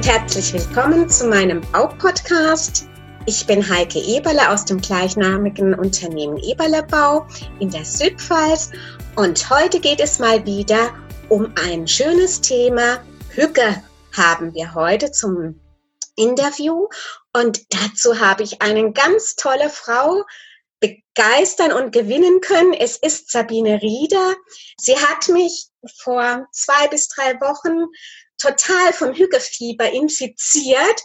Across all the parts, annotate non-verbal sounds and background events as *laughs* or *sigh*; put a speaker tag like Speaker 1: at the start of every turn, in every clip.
Speaker 1: und herzlich willkommen zu meinem Baupodcast. Ich bin Heike Eberle aus dem gleichnamigen Unternehmen Eberle Bau in der Südpfalz und heute geht es mal wieder um ein schönes Thema. Hücke haben wir heute zum Interview und dazu habe ich eine ganz tolle Frau begeistern und gewinnen können. Es ist Sabine Rieder. Sie hat mich vor zwei bis drei Wochen total vom Hügefieber infiziert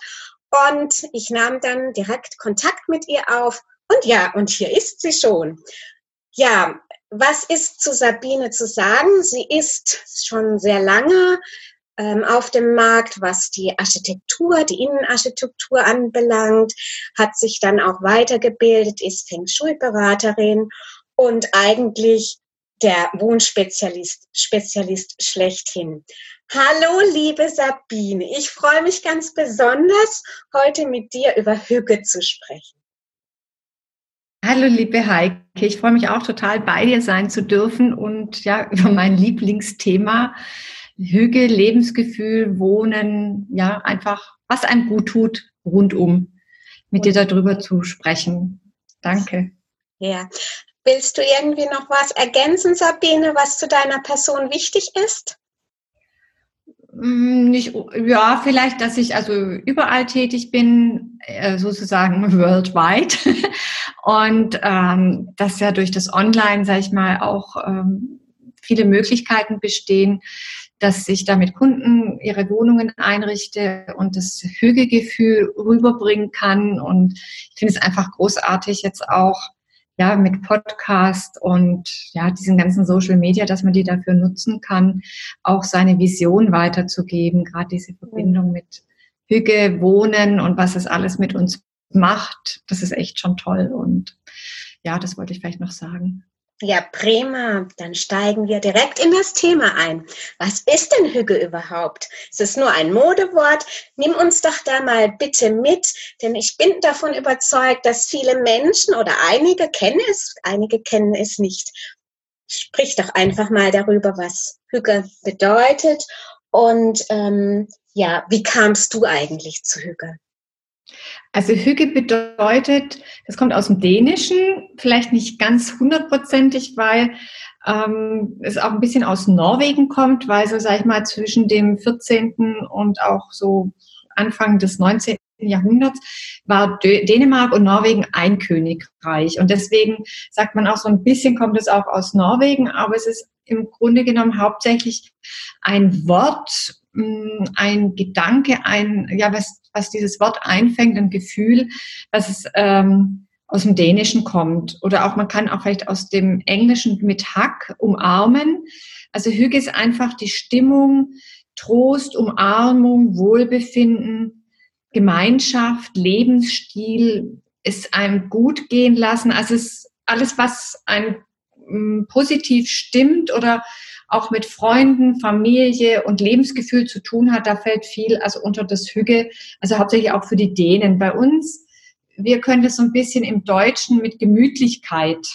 Speaker 1: und ich nahm dann direkt Kontakt mit ihr auf und ja, und hier ist sie schon. Ja, was ist zu Sabine zu sagen? Sie ist schon sehr lange ähm, auf dem Markt, was die Architektur, die Innenarchitektur anbelangt, hat sich dann auch weitergebildet, ist Feng Shui-Beraterin und eigentlich der Wohnspezialist Spezialist schlechthin. Hallo, liebe Sabine. Ich freue mich ganz besonders, heute mit dir über Hüge zu sprechen.
Speaker 2: Hallo, liebe Heike. Ich freue mich auch total, bei dir sein zu dürfen und ja, *laughs* über mein Lieblingsthema Hüge, Lebensgefühl, Wohnen, ja, einfach, was einem gut tut, rundum, mit dir darüber zu sprechen. Danke.
Speaker 1: Ja. Willst du irgendwie noch was ergänzen, Sabine, was zu deiner Person wichtig ist?
Speaker 2: Mm, nicht, ja, vielleicht, dass ich also überall tätig bin, äh, sozusagen *laughs* worldwide. Und ähm, dass ja durch das Online, sage ich mal, auch ähm, viele Möglichkeiten bestehen, dass ich da mit Kunden ihre Wohnungen einrichte und das Hügelgefühl rüberbringen kann. Und ich finde es einfach großartig jetzt auch, ja, mit Podcast und ja, diesen ganzen Social Media, dass man die dafür nutzen kann, auch seine Vision weiterzugeben, gerade diese Verbindung mit Hüge, Wohnen und was es alles mit uns macht. Das ist echt schon toll und ja, das wollte ich vielleicht noch sagen.
Speaker 1: Ja, prima. Dann steigen wir direkt in das Thema ein. Was ist denn Hüge überhaupt? Es ist nur ein Modewort. Nimm uns doch da mal bitte mit, denn ich bin davon überzeugt, dass viele Menschen oder einige kennen es, einige kennen es nicht. Sprich doch einfach mal darüber, was Hüge bedeutet und ähm, ja, wie kamst du eigentlich zu Hüge?
Speaker 2: Also Hüge bedeutet, das kommt aus dem Dänischen, vielleicht nicht ganz hundertprozentig, weil ähm, es auch ein bisschen aus Norwegen kommt, weil so, sag ich mal, zwischen dem 14. und auch so Anfang des 19. Jahrhunderts war Dänemark und Norwegen ein Königreich. Und deswegen sagt man auch so ein bisschen kommt es auch aus Norwegen, aber es ist im Grunde genommen hauptsächlich ein Wort, mm, ein Gedanke, ein, ja, was was dieses Wort einfängt, ein Gefühl, dass es ähm, aus dem Dänischen kommt. Oder auch man kann auch vielleicht aus dem Englischen mit Hack umarmen. Also Hüge ist einfach die Stimmung, Trost, Umarmung, Wohlbefinden, Gemeinschaft, Lebensstil, es einem gut gehen lassen. Also es alles, was einem mm, positiv stimmt oder auch mit Freunden, Familie und Lebensgefühl zu tun hat. Da fällt viel also unter das Hüge, also hauptsächlich auch für die Dänen. Bei uns, wir können das so ein bisschen im Deutschen mit Gemütlichkeit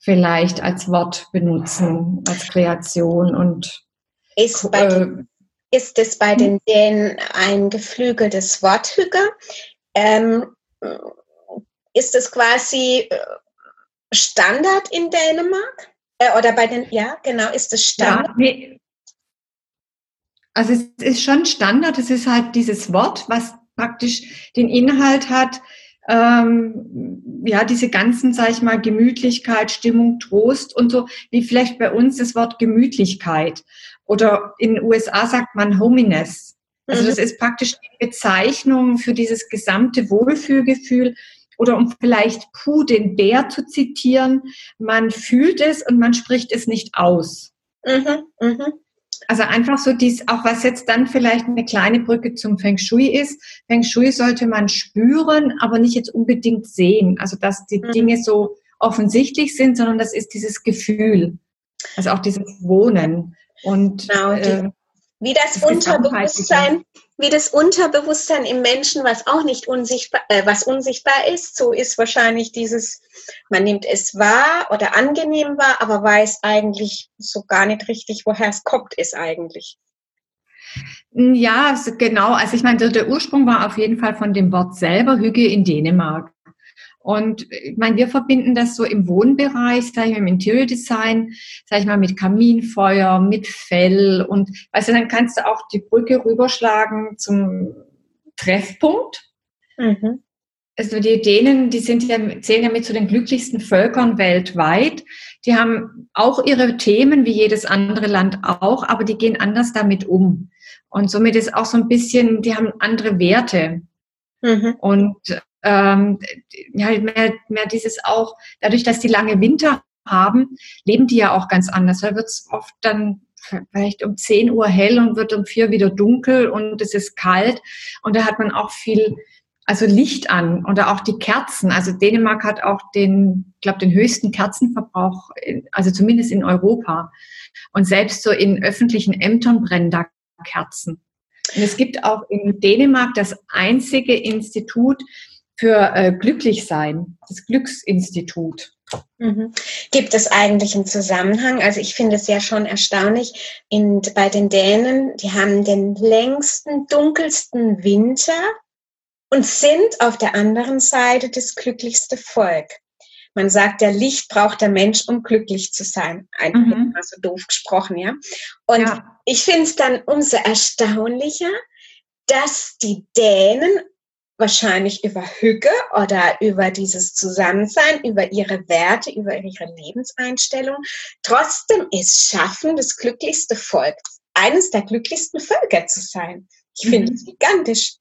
Speaker 2: vielleicht als Wort benutzen, als Kreation und
Speaker 1: ist, äh, ist es bei den Dänen ein geflügeltes Wort Hüge? Ähm, ist es quasi äh, Standard in Dänemark? Äh, oder bei den, ja, genau, ist das Standard? Ja, nee.
Speaker 2: Also es ist schon Standard, es ist halt dieses Wort, was praktisch den Inhalt hat, ähm, ja, diese ganzen, sag ich mal, Gemütlichkeit, Stimmung, Trost und so, wie vielleicht bei uns das Wort Gemütlichkeit. Oder in den USA sagt man Hominess. Also mhm. das ist praktisch die Bezeichnung für dieses gesamte Wohlfühlgefühl, oder um vielleicht Puh, den Bär zu zitieren, man fühlt es und man spricht es nicht aus. Mhm, mh. Also einfach so dies, auch was jetzt dann vielleicht eine kleine Brücke zum Feng Shui ist. Feng Shui sollte man spüren, aber nicht jetzt unbedingt sehen. Also dass die mhm. Dinge so offensichtlich sind, sondern das ist dieses Gefühl. Also auch dieses Wohnen. Und genau,
Speaker 1: die, äh, wie das, das Unterbewusstsein, wie das Unterbewusstsein im Menschen, was auch nicht unsichtbar, äh, was unsichtbar ist, so ist wahrscheinlich dieses, man nimmt es wahr oder angenehm wahr, aber weiß eigentlich so gar nicht richtig, woher es kommt, ist eigentlich.
Speaker 2: Ja, genau. Also ich meine, der Ursprung war auf jeden Fall von dem Wort selber Hüge in Dänemark. Und ich meine, wir verbinden das so im Wohnbereich, sage ich mal, im Interior Design, sage ich mal, mit Kaminfeuer, mit Fell und weißt du, dann kannst du auch die Brücke rüberschlagen zum Treffpunkt. Mhm. Also die Dänen, die sind ja, zählen ja mit zu den glücklichsten Völkern weltweit. Die haben auch ihre Themen, wie jedes andere Land auch, aber die gehen anders damit um. Und somit ist auch so ein bisschen, die haben andere Werte. Mhm. Und ähm, ja, mehr, mehr dieses auch, dadurch, dass die lange Winter haben, leben die ja auch ganz anders. Da wird es oft dann vielleicht um 10 Uhr hell und wird um 4 wieder dunkel und es ist kalt. Und da hat man auch viel, also Licht an oder auch die Kerzen. Also Dänemark hat auch den, ich glaube, den höchsten Kerzenverbrauch, also zumindest in Europa. Und selbst so in öffentlichen Ämtern brennen da Kerzen. Und es gibt auch in Dänemark das einzige Institut, für äh, Glücklichsein, das Glücksinstitut.
Speaker 1: Mhm. Gibt es eigentlich einen Zusammenhang? Also ich finde es ja schon erstaunlich, in, bei den Dänen, die haben den längsten, dunkelsten Winter und sind auf der anderen Seite das glücklichste Volk. Man sagt, der Licht braucht der Mensch, um glücklich zu sein. Einfach mhm. mal so doof gesprochen, ja. Und ja. ich finde es dann umso erstaunlicher, dass die Dänen wahrscheinlich über Hüge oder über dieses Zusammensein, über ihre Werte, über ihre Lebenseinstellung, trotzdem es schaffen, das glücklichste Volk, eines der glücklichsten Völker zu sein. Ich finde es mhm. gigantisch.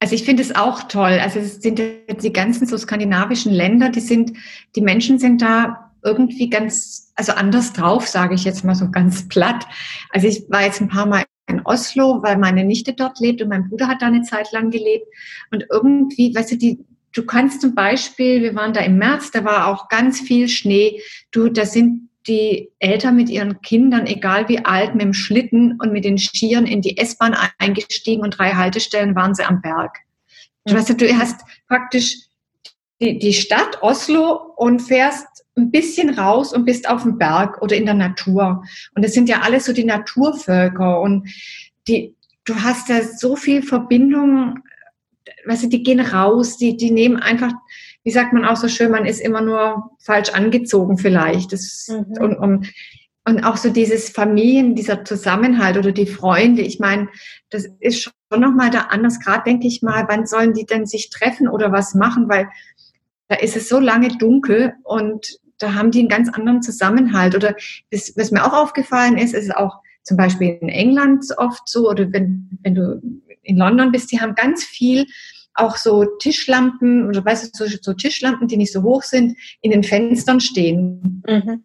Speaker 2: Also ich finde es auch toll. Also es sind die ganzen so skandinavischen Länder, die sind, die Menschen sind da irgendwie ganz, also anders drauf, sage ich jetzt mal so ganz platt. Also ich war jetzt ein paar Mal in Oslo, weil meine Nichte dort lebt und mein Bruder hat da eine Zeit lang gelebt. Und irgendwie, weißt du, die, du kannst zum Beispiel, wir waren da im März, da war auch ganz viel Schnee. Du, da sind die Eltern mit ihren Kindern, egal wie alt, mit dem Schlitten und mit den Skiern in die S-Bahn eingestiegen und drei Haltestellen waren sie am Berg. Du, weißt du, du hast praktisch die, die Stadt Oslo und fährst ein bisschen raus und bist auf dem Berg oder in der Natur. Und das sind ja alles so die Naturvölker und die, du hast ja so viel Verbindung, weißt du, die gehen raus, die, die nehmen einfach, wie sagt man auch so schön, man ist immer nur falsch angezogen vielleicht. Das, mhm. und, und, und auch so dieses Familien, dieser Zusammenhalt oder die Freunde, ich meine, das ist schon nochmal da anders. Gerade denke ich mal, wann sollen die denn sich treffen oder was machen, weil da ist es so lange dunkel und da haben die einen ganz anderen Zusammenhalt. Oder das, was mir auch aufgefallen ist, ist auch zum Beispiel in England oft so, oder wenn, wenn du in London bist, die haben ganz viel auch so Tischlampen oder weißt du, so, so Tischlampen, die nicht so hoch sind, in den Fenstern stehen. Mhm.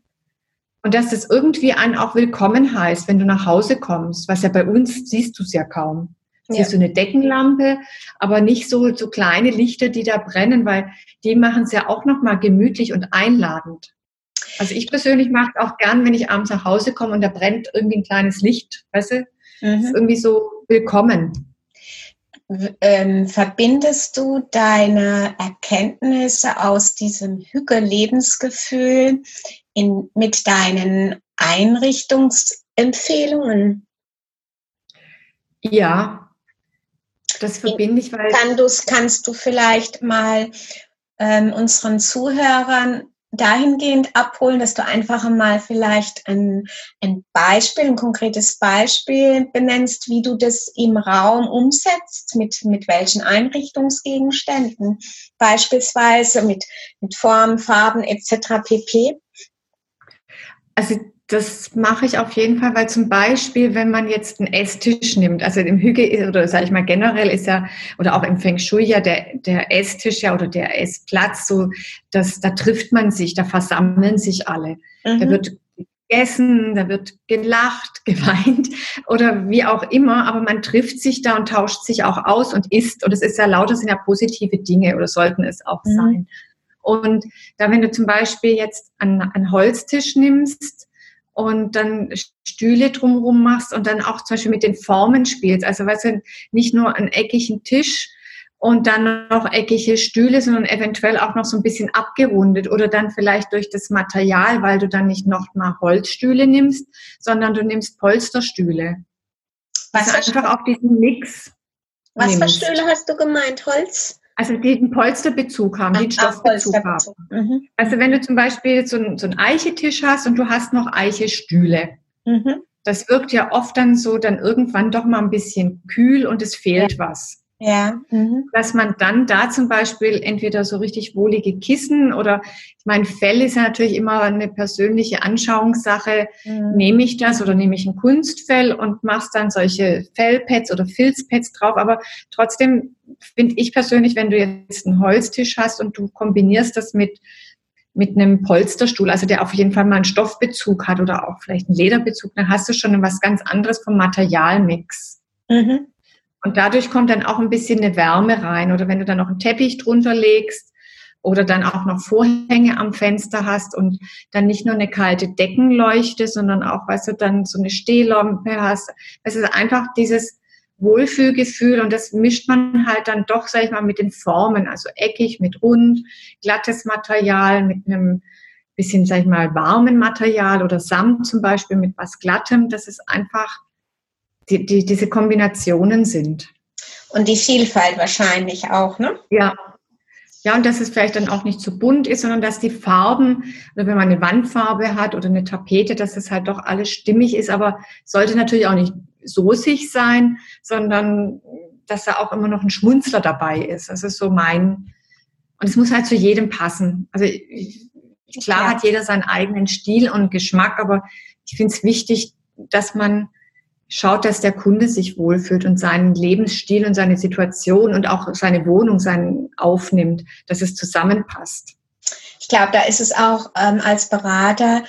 Speaker 2: Und dass das irgendwie einen auch willkommen heißt, wenn du nach Hause kommst, was ja bei uns siehst du es ja kaum. Siehst ja. du eine Deckenlampe, aber nicht so, so kleine Lichter, die da brennen, weil die machen es ja auch nochmal gemütlich und einladend. Also ich persönlich mache auch gern, wenn ich abends nach Hause komme und da brennt irgendwie ein kleines Licht, weißt du? Mhm. ist irgendwie so willkommen.
Speaker 1: Ähm, verbindest du deine Erkenntnisse aus diesem Hügel-Lebensgefühl mit deinen Einrichtungsempfehlungen?
Speaker 2: Ja, das verbinde ich, weil.
Speaker 1: Kann kannst du vielleicht mal ähm, unseren Zuhörern dahingehend abholen, dass du einfach mal vielleicht ein, ein Beispiel, ein konkretes Beispiel benennst, wie du das im Raum umsetzt, mit, mit welchen Einrichtungsgegenständen, beispielsweise mit, mit Formen, Farben etc. pp.
Speaker 2: Also das mache ich auf jeden Fall, weil zum Beispiel, wenn man jetzt einen Esstisch nimmt, also im Hüge oder sage ich mal generell ist ja oder auch im Feng Shui ja der, der Esstisch ja oder der Essplatz so, dass da trifft man sich, da versammeln sich alle. Mhm. Da wird gegessen, da wird gelacht, *laughs* geweint oder wie auch immer, aber man trifft sich da und tauscht sich auch aus und isst und es ist ja lauter sind ja positive Dinge oder sollten es auch mhm. sein. Und da, wenn du zum Beispiel jetzt einen, einen Holztisch nimmst, und dann Stühle drumherum machst und dann auch zum Beispiel mit den Formen spielst. Also weißt du, nicht nur einen eckigen Tisch und dann noch eckige Stühle, sondern eventuell auch noch so ein bisschen abgerundet oder dann vielleicht durch das Material, weil du dann nicht noch mal Holzstühle nimmst, sondern du nimmst Polsterstühle. Was also einfach auf diesen Mix.
Speaker 1: Was nimmst. für Stühle hast du gemeint? Holz?
Speaker 2: Also die einen Polsterbezug haben, die einen Stoffbezug haben. Mhm. Also wenn du zum Beispiel so, ein, so einen Eichetisch hast und du hast noch Eichestühle, mhm. das wirkt ja oft dann so dann irgendwann doch mal ein bisschen kühl und es fehlt ja. was. Ja. Mhm. Dass man dann da zum Beispiel entweder so richtig wohlige Kissen oder, ich meine, Fell ist ja natürlich immer eine persönliche Anschauungssache. Mhm. Nehme ich das oder nehme ich ein Kunstfell und machst dann solche Fellpads oder Filzpads drauf. Aber trotzdem finde ich persönlich, wenn du jetzt einen Holztisch hast und du kombinierst das mit mit einem Polsterstuhl, also der auf jeden Fall mal einen Stoffbezug hat oder auch vielleicht einen Lederbezug, dann hast du schon was ganz anderes vom Materialmix. Mhm. Und dadurch kommt dann auch ein bisschen eine Wärme rein. Oder wenn du dann noch einen Teppich drunter legst oder dann auch noch Vorhänge am Fenster hast und dann nicht nur eine kalte Deckenleuchte, sondern auch, weißt du, dann so eine Stehlampe hast. Es ist einfach dieses Wohlfühlgefühl und das mischt man halt dann doch, sag ich mal, mit den Formen, also eckig, mit rund, glattes Material, mit einem bisschen, sag ich mal, warmen Material oder Samt zum Beispiel mit was Glattem. Das ist einfach die, die, diese Kombinationen sind.
Speaker 1: Und die Vielfalt wahrscheinlich auch, ne?
Speaker 2: Ja. Ja, und dass es vielleicht dann auch nicht zu bunt ist, sondern dass die Farben, oder wenn man eine Wandfarbe hat oder eine Tapete, dass es halt doch alles stimmig ist, aber sollte natürlich auch nicht soßig sein, sondern dass da auch immer noch ein Schmunzler dabei ist. Das ist so mein, und es muss halt zu jedem passen. Also klar hat jeder seinen eigenen Stil und Geschmack, aber ich finde es wichtig, dass man schaut, dass der Kunde sich wohlfühlt und seinen Lebensstil und seine Situation und auch seine Wohnung seinen aufnimmt, dass es zusammenpasst.
Speaker 1: Ich glaube, da ist es auch ähm, als Berater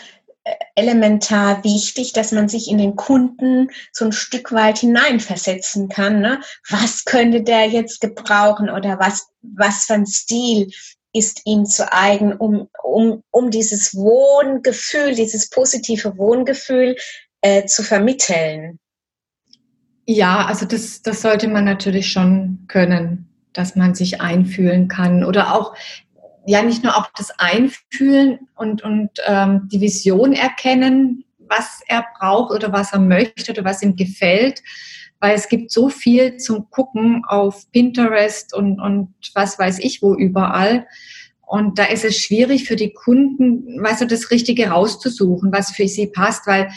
Speaker 1: äh, elementar wichtig, dass man sich in den Kunden so ein Stück weit hineinversetzen kann. Ne? Was könnte der jetzt gebrauchen oder was, was für ein Stil ist ihm zu eigen, um, um, um dieses Wohngefühl, dieses positive Wohngefühl äh, zu vermitteln?
Speaker 2: Ja, also das, das sollte man natürlich schon können, dass man sich einfühlen kann oder auch ja nicht nur auch das Einfühlen und, und ähm, die Vision erkennen, was er braucht oder was er möchte oder was ihm gefällt, weil es gibt so viel zum Gucken auf Pinterest und, und was weiß ich wo überall. Und da ist es schwierig für die Kunden, weißt du, das Richtige rauszusuchen, was für sie passt, weil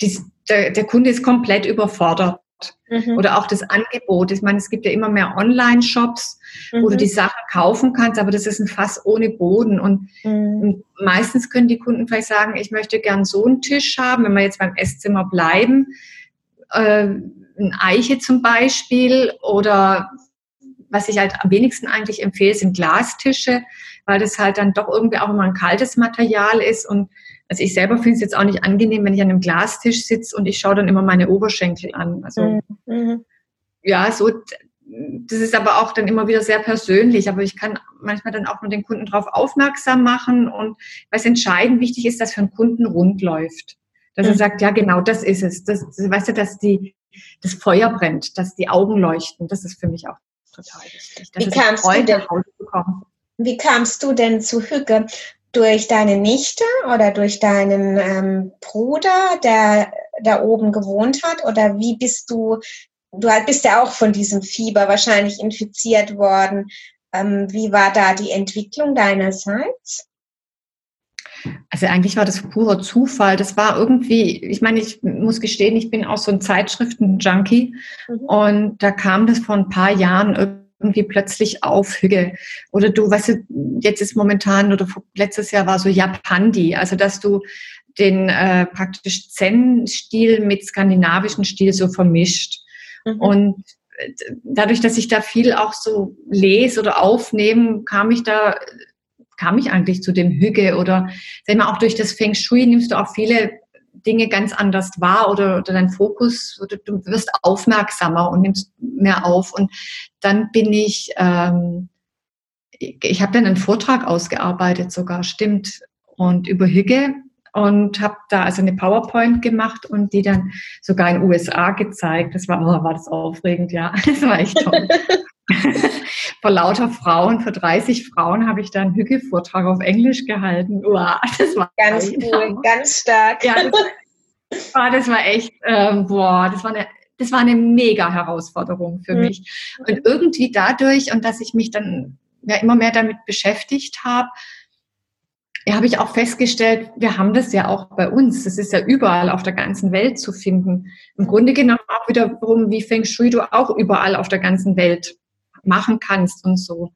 Speaker 2: die, der, der Kunde ist komplett überfordert. Mhm. Oder auch das Angebot. Ich meine, es gibt ja immer mehr Online-Shops, mhm. wo du mhm. die Sachen kaufen kannst, aber das ist ein Fass ohne Boden. Und mhm. meistens können die Kunden vielleicht sagen, ich möchte gern so einen Tisch haben, wenn wir jetzt beim Esszimmer bleiben. Äh, ein Eiche zum Beispiel oder was ich halt am wenigsten eigentlich empfehle, sind Glastische, weil das halt dann doch irgendwie auch immer ein kaltes Material ist und also ich selber finde es jetzt auch nicht angenehm, wenn ich an einem Glastisch sitze und ich schaue dann immer meine Oberschenkel an. Also mhm. ja, so das ist aber auch dann immer wieder sehr persönlich, aber ich kann manchmal dann auch nur den Kunden darauf aufmerksam machen und was entscheidend wichtig ist, dass für einen Kunden rund läuft. Dass mhm. er sagt, ja genau, das ist es. Das, weißt du, dass die, das Feuer brennt, dass die Augen leuchten, das ist für mich auch total wichtig.
Speaker 1: Wie kamst, du denn, wie kamst du denn zu Hücke? Durch deine Nichte oder durch deinen ähm, Bruder, der da oben gewohnt hat? Oder wie bist du, du bist ja auch von diesem Fieber wahrscheinlich infiziert worden. Ähm, wie war da die Entwicklung deinerseits?
Speaker 2: Also eigentlich war das purer Zufall. Das war irgendwie, ich meine, ich muss gestehen, ich bin auch so ein Zeitschriften-Junkie mhm. und da kam das vor ein paar Jahren irgendwie plötzlich aufhüge. Oder du, weißt du, jetzt ist momentan oder letztes Jahr war so Japandi, also dass du den äh, praktisch Zen-Stil mit skandinavischen Stil so vermischt. Mhm. Und äh, dadurch, dass ich da viel auch so lese oder aufnehme, kam ich da kam ich eigentlich zu dem Hüge oder sag mal auch durch das Feng Shui nimmst du auch viele Dinge ganz anders wahr oder, oder dein Fokus, oder du wirst aufmerksamer und nimmst mehr auf. Und dann bin ich, ähm, ich, ich habe dann einen Vortrag ausgearbeitet sogar, stimmt, und über Hüge und habe da also eine PowerPoint gemacht und die dann sogar in USA gezeigt. Das war, war das aufregend, ja. *laughs* Das war echt toll. *laughs* *laughs* vor lauter Frauen, vor 30 Frauen habe ich da einen Hücke-Vortrag auf Englisch gehalten. Wow,
Speaker 1: das war ganz cool, ganz stark. Ja,
Speaker 2: das, oh, *laughs* das war echt, ähm, boah, das war eine das war eine mega Herausforderung für mhm. mich. Und irgendwie dadurch und dass ich mich dann ja immer mehr damit beschäftigt habe, ja, habe ich auch festgestellt, wir haben das ja auch bei uns. Das ist ja überall auf der ganzen Welt zu finden. Im Grunde genommen auch wiederum, wie Feng Shui du auch überall auf der ganzen Welt machen kannst und so.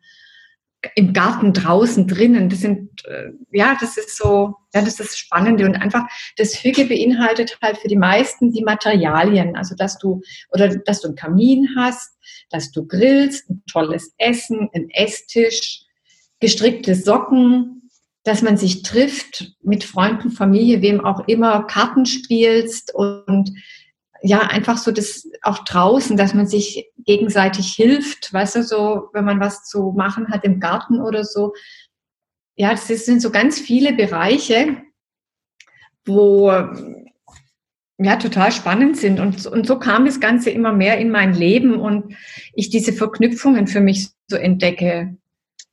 Speaker 2: Im Garten, draußen, drinnen. Das sind, äh, ja, das ist so, ja, das ist das Spannende. Und einfach, das Hüge beinhaltet halt für die meisten die Materialien. Also, dass du, oder dass du einen Kamin hast, dass du grillst, ein tolles Essen, ein Esstisch, gestrickte Socken, dass man sich trifft mit Freunden, Familie, wem auch immer, Karten spielst und ja, einfach so das auch draußen, dass man sich gegenseitig hilft, weißt du, so, wenn man was zu machen hat im Garten oder so. Ja, das sind so ganz viele Bereiche, wo ja total spannend sind. Und, und so kam das Ganze immer mehr in mein Leben und ich diese Verknüpfungen für mich so entdecke.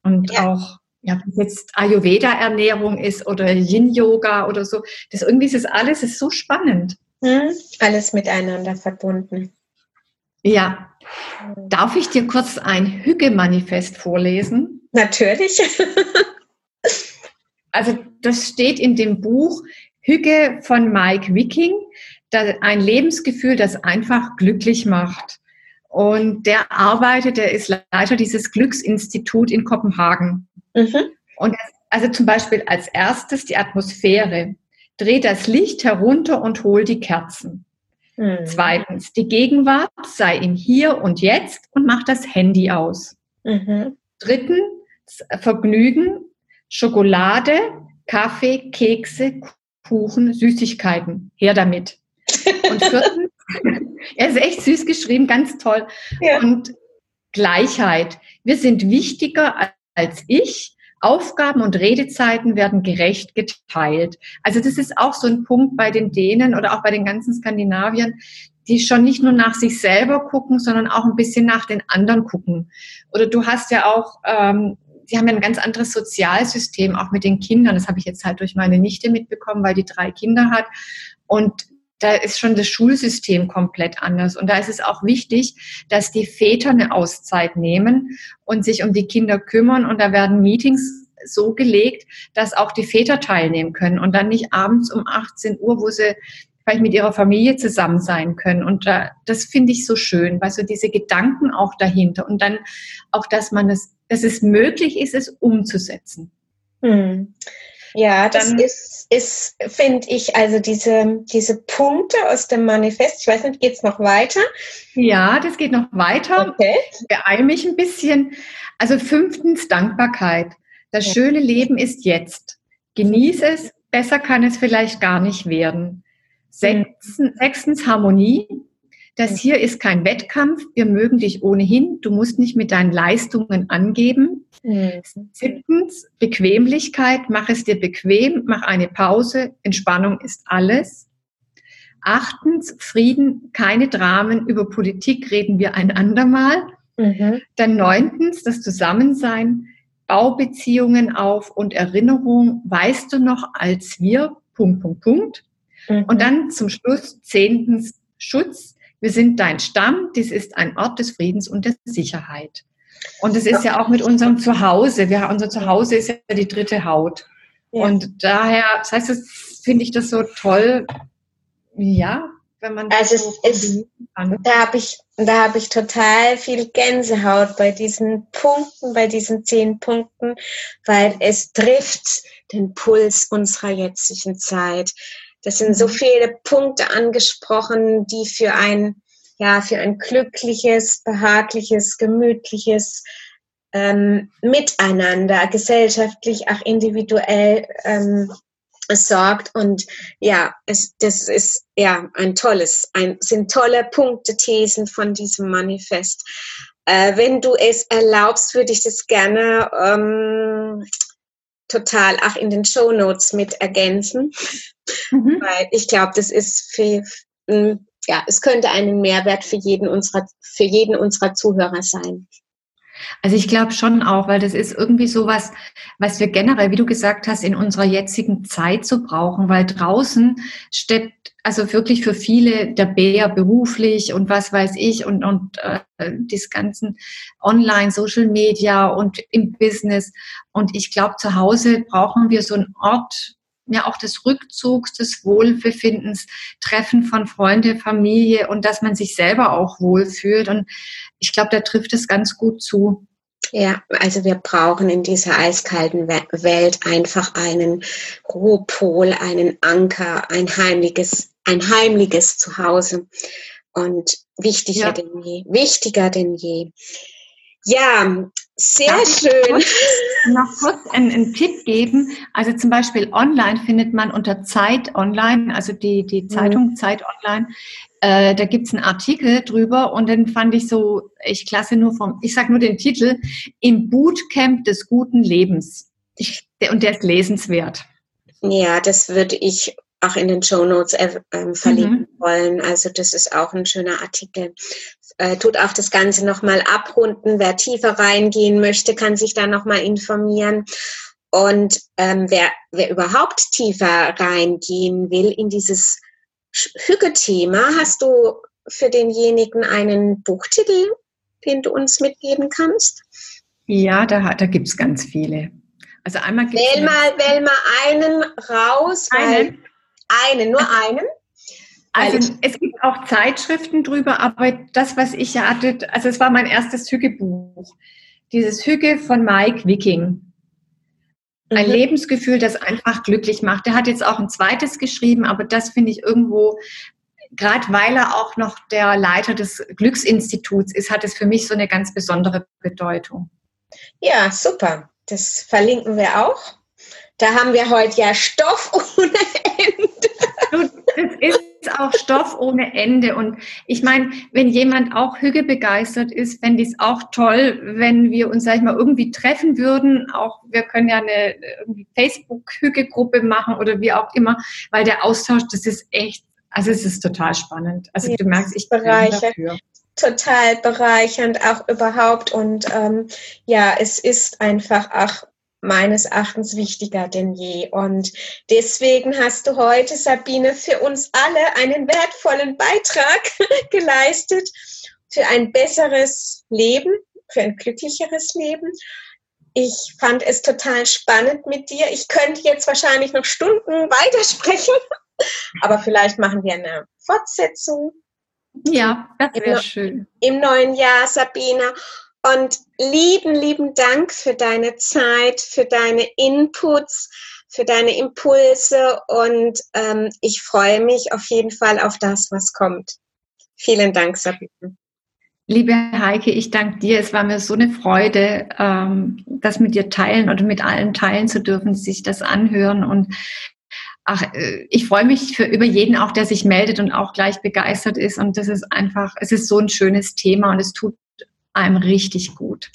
Speaker 2: Und ja. auch ja, ob jetzt Ayurveda-Ernährung ist oder Yin-Yoga oder so, das irgendwie ist das alles ist so spannend.
Speaker 1: Hm, alles miteinander verbunden.
Speaker 2: Ja. Darf ich dir kurz ein Hügge-Manifest vorlesen?
Speaker 1: Natürlich. *laughs*
Speaker 2: also das steht in dem Buch Hügge von Mike Wicking, ein Lebensgefühl, das einfach glücklich macht. Und der arbeitet, der ist Leiter dieses Glücksinstitut in Kopenhagen. Mhm. Und also zum Beispiel als erstes die Atmosphäre. Dreh das Licht herunter und hol die Kerzen. Mhm. Zweitens, die Gegenwart sei im Hier und Jetzt und mach das Handy aus. Mhm. Drittens, Vergnügen, Schokolade, Kaffee, Kekse, Kuchen, Süßigkeiten. Her damit. Und viertens, *laughs* er ist echt süß geschrieben, ganz toll. Ja. Und Gleichheit. Wir sind wichtiger als ich. Aufgaben und Redezeiten werden gerecht geteilt. Also das ist auch so ein Punkt bei den Dänen oder auch bei den ganzen Skandinaviern, die schon nicht nur nach sich selber gucken, sondern auch ein bisschen nach den anderen gucken. Oder du hast ja auch, ähm, sie haben ja ein ganz anderes Sozialsystem, auch mit den Kindern. Das habe ich jetzt halt durch meine Nichte mitbekommen, weil die drei Kinder hat. Und da ist schon das Schulsystem komplett anders. Und da ist es auch wichtig, dass die Väter eine Auszeit nehmen und sich um die Kinder kümmern. Und da werden Meetings so gelegt, dass auch die Väter teilnehmen können und dann nicht abends um 18 Uhr, wo sie vielleicht mit ihrer Familie zusammen sein können. Und da, das finde ich so schön, weil so diese Gedanken auch dahinter und dann auch, dass man es, dass es möglich ist, es umzusetzen.
Speaker 1: Hm. Ja, das Dann, ist, ist finde ich, also diese, diese Punkte aus dem Manifest, ich weiß nicht, geht es noch weiter?
Speaker 2: Ja, das geht noch weiter. Okay. Ich beeile mich ein bisschen. Also fünftens Dankbarkeit. Das ja. schöne Leben ist jetzt. Genieße es, besser kann es vielleicht gar nicht werden. Sechstens, mhm. sechstens Harmonie. Das mhm. hier ist kein Wettkampf. Wir mögen dich ohnehin. Du musst nicht mit deinen Leistungen angeben. Mhm. Siebtens, Bequemlichkeit. Mach es dir bequem. Mach eine Pause. Entspannung ist alles. Achtens, Frieden. Keine Dramen. Über Politik reden wir ein andermal. Mhm. Dann neuntens, das Zusammensein. Baubeziehungen auf und Erinnerung. Weißt du noch, als wir, Punkt, Punkt, Punkt. Mhm. Und dann zum Schluss, zehntens, Schutz. Wir sind dein Stamm, dies ist ein Ort des Friedens und der Sicherheit. Und es ist ja auch mit unserem Zuhause. Wir, unser Zuhause ist ja die dritte Haut. Ja. Und daher, das heißt, das finde ich das so toll, ja, wenn man
Speaker 1: also so es da habe ich, da habe ich total viel Gänsehaut bei diesen Punkten, bei diesen zehn Punkten, weil es trifft den Puls unserer jetzigen Zeit. Das sind so viele Punkte angesprochen, die für ein, ja, für ein glückliches, behagliches, gemütliches ähm, Miteinander, gesellschaftlich, auch individuell ähm, sorgt. Und ja, es, das ist ja ein tolles, ein, sind tolle Punkte, Thesen von diesem Manifest. Äh, wenn du es erlaubst, würde ich das gerne ähm, total auch in den Show Notes mit ergänzen, mhm. weil ich glaube, das ist für, ja, es könnte einen Mehrwert für jeden unserer, für jeden unserer Zuhörer sein.
Speaker 2: Also ich glaube schon auch, weil das ist irgendwie sowas, was wir generell, wie du gesagt hast, in unserer jetzigen Zeit so brauchen, weil draußen steckt also wirklich für viele der Bär beruflich und was weiß ich und, und äh, das ganzen Online, Social Media und im Business. Und ich glaube, zu Hause brauchen wir so einen Ort, ja auch des Rückzugs, des Wohlbefindens, Treffen von Freunde, Familie und dass man sich selber auch wohlfühlt. Und ich glaube, da trifft es ganz gut zu.
Speaker 1: Ja, also wir brauchen in dieser eiskalten Welt einfach einen Ruhepol, einen Anker, ein heimliches, ein heimliches Zuhause. Und wichtiger ja. denn je, wichtiger denn je. Ja, sehr Darf schön.
Speaker 2: noch kurz einen, einen, Tipp geben. Also zum Beispiel online findet man unter Zeit Online, also die, die mhm. Zeitung mhm. Zeit Online, äh, da gibt's einen Artikel drüber und den fand ich so, ich klasse nur vom, ich sag nur den Titel, im Bootcamp des guten Lebens. Ich, und der ist lesenswert.
Speaker 1: Ja, das würde ich auch in den Show Notes äh, äh, verlinken mhm. wollen. Also das ist auch ein schöner Artikel. Äh, tut auch das Ganze nochmal abrunden. Wer tiefer reingehen möchte, kann sich da nochmal informieren. Und ähm, wer, wer überhaupt tiefer reingehen will in dieses Hüge-Thema, hast du für denjenigen einen Buchtitel, den du uns mitgeben kannst?
Speaker 2: Ja, da, da gibt es ganz viele.
Speaker 1: Also einmal wähl mal, wähl mal einen raus. Einen? Einen, nur einen?
Speaker 2: Also es gibt auch Zeitschriften drüber, aber das, was ich hatte, also es war mein erstes Hügge-Buch. Dieses Hügge von Mike Wiking. Ein mhm. Lebensgefühl, das einfach glücklich macht. Der hat jetzt auch ein zweites geschrieben, aber das finde ich irgendwo, gerade weil er auch noch der Leiter des Glücksinstituts ist, hat es für mich so eine ganz besondere Bedeutung.
Speaker 1: Ja, super. Das verlinken wir auch. Da haben wir heute ja Stoff ohne
Speaker 2: Ende. das ist auch Stoff ohne Ende. Und ich meine, wenn jemand auch Hüge begeistert ist, fände ich es auch toll, wenn wir uns, sag ich mal, irgendwie treffen würden. Auch wir können ja eine Facebook-Hüge-Gruppe machen oder wie auch immer, weil der Austausch, das ist echt, also es ist total spannend. Also du merkst, ich bin dafür
Speaker 1: total bereichernd auch überhaupt und ähm, ja, es ist einfach auch meines Erachtens wichtiger denn je. Und deswegen hast du heute, Sabine, für uns alle einen wertvollen Beitrag *laughs* geleistet für ein besseres Leben, für ein glücklicheres Leben. Ich fand es total spannend mit dir. Ich könnte jetzt wahrscheinlich noch Stunden *laughs* weitersprechen, aber vielleicht machen wir eine Fortsetzung.
Speaker 2: Ja, das wäre schön.
Speaker 1: Im neuen Jahr, Sabine. Und lieben, lieben Dank für deine Zeit, für deine Inputs, für deine Impulse und ähm, ich freue mich auf jeden Fall auf das, was kommt. Vielen Dank, Sabine.
Speaker 2: Liebe Heike, ich danke dir. Es war mir so eine Freude, ähm, das mit dir teilen oder mit allen teilen zu dürfen, die sich das anhören. Und ach, äh, ich freue mich für, über jeden auch, der sich meldet und auch gleich begeistert ist. Und das ist einfach, es ist so ein schönes Thema und es tut einem richtig gut.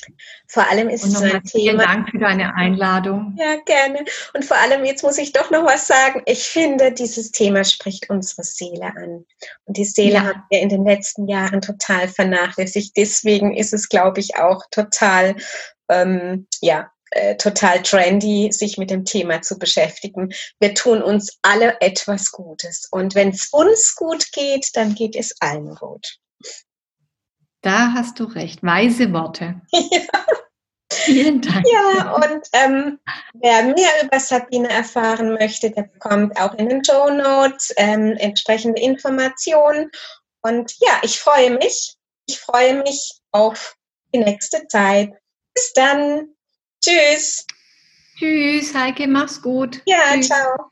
Speaker 1: Vor allem ist
Speaker 2: es ein Thema. Vielen Dank für deine Einladung.
Speaker 1: Ja, gerne. Und vor allem, jetzt muss ich doch noch was sagen. Ich finde, dieses Thema spricht unsere Seele an. Und die Seele ja. haben wir in den letzten Jahren total vernachlässigt. Deswegen ist es, glaube ich, auch total, ähm, ja, äh, total trendy, sich mit dem Thema zu beschäftigen. Wir tun uns alle etwas Gutes. Und wenn es uns gut geht, dann geht es allen gut.
Speaker 2: Da hast du recht. Weise Worte. *laughs* Ja. Vielen Dank.
Speaker 1: Ja, und ähm, wer mehr über Sabine erfahren möchte, der bekommt auch in den Show Notes ähm, entsprechende Informationen. Und ja, ich freue mich. Ich freue mich auf die nächste Zeit. Bis dann. Tschüss.
Speaker 2: Tschüss, Heike, mach's gut.
Speaker 1: Ja,
Speaker 2: Tschüss.
Speaker 1: ciao.